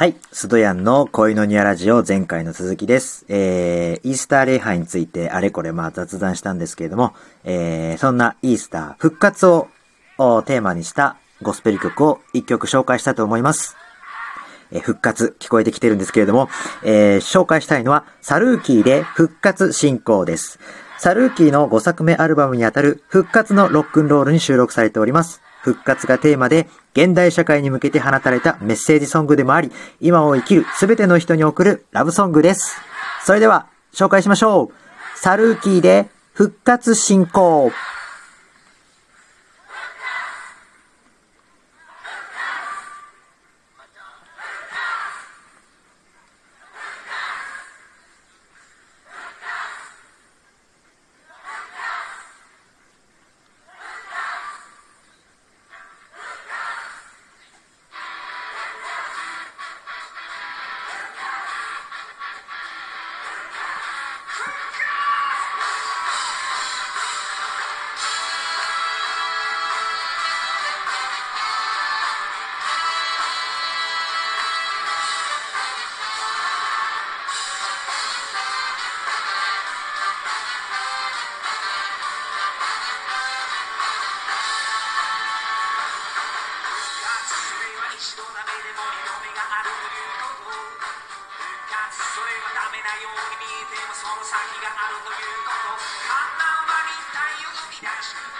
はい。スドヤンの恋のニアラジオ前回の続きです。えー、イースター礼拝についてあれこれまあ雑談したんですけれども、えー、そんなイースター復活をテーマにしたゴスペル曲を一曲紹介したいと思います。えー復活聞こえてきてるんですけれども、えー紹介したいのはサルーキーで復活進行です。サルーキーの5作目アルバムにあたる復活のロックンロールに収録されております。復活がテーマで、現代社会に向けて放たれたメッセージソングでもあり、今を生きる全ての人に送るラブソングです。それでは、紹介しましょう。サルーキーで復活進行。一度ダメでも二度目があるということ復活それはダメなように見えてもその先があるということ。観覧は立体を生み出し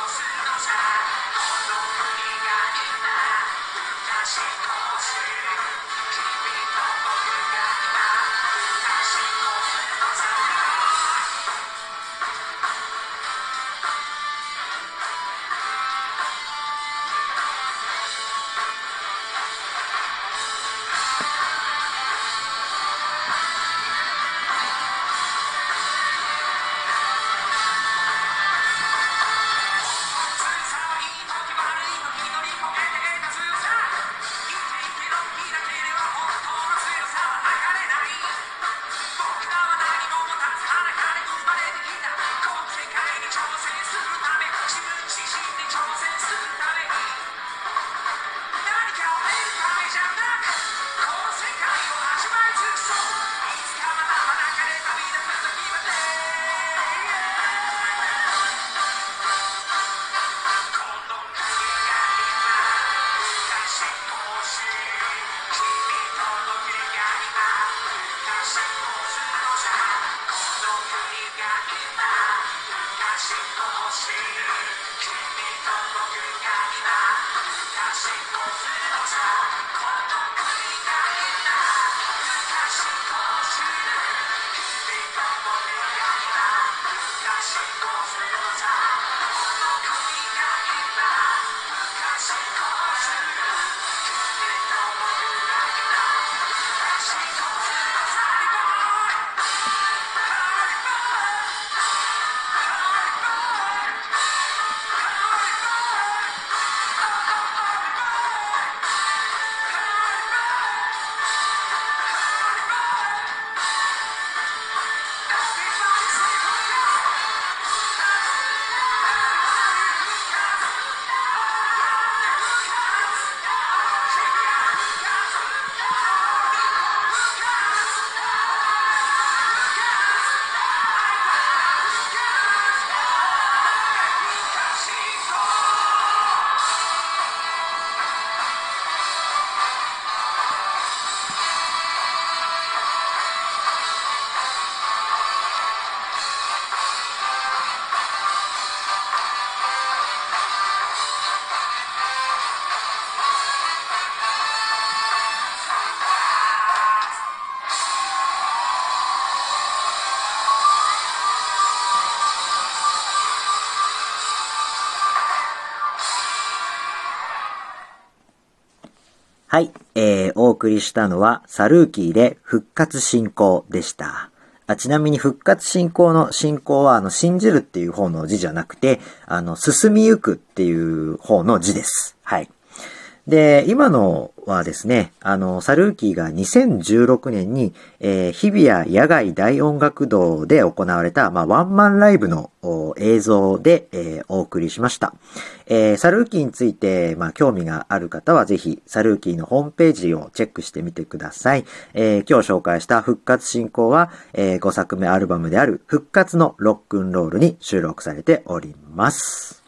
はい、えー、お送りしたのは、サルーキーで復活進行でした。あちなみに復活進行の進行は、あの、信じるっていう方の字じゃなくて、あの、進みゆくっていう方の字です。はい。で、今のはですね、あの、サルーキーが2016年に、えー日比谷野外大音楽堂で行われた、まあ、ワンマンライブの映像で、えーお送りしました。えーサルーキーについて、まあ、興味がある方はぜひ、サルーキーのホームページをチェックしてみてください。えー今日紹介した復活進行は、え5作目アルバムである復活のロックンロールに収録されております。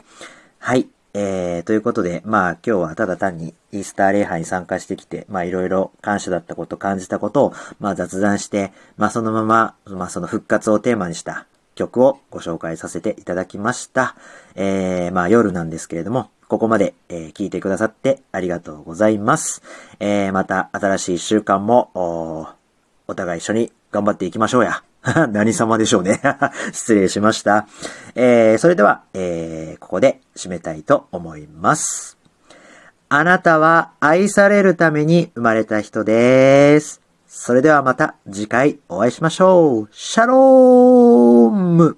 はい。えー、ということで、まあ今日はただ単にイースター礼拝に参加してきて、まあいろいろ感謝だったこと、感じたことを、まあ雑談して、まあそのまま、まあその復活をテーマにした曲をご紹介させていただきました。えー、まあ夜なんですけれども、ここまで、えー聞いてくださってありがとうございます。えー、また新しい習慣も、おお互い一緒に頑張っていきましょうや。何様でしょうね。失礼しました。えー、それでは、えー、ここで締めたいと思います。あなたは愛されるために生まれた人です。それではまた次回お会いしましょう。シャローム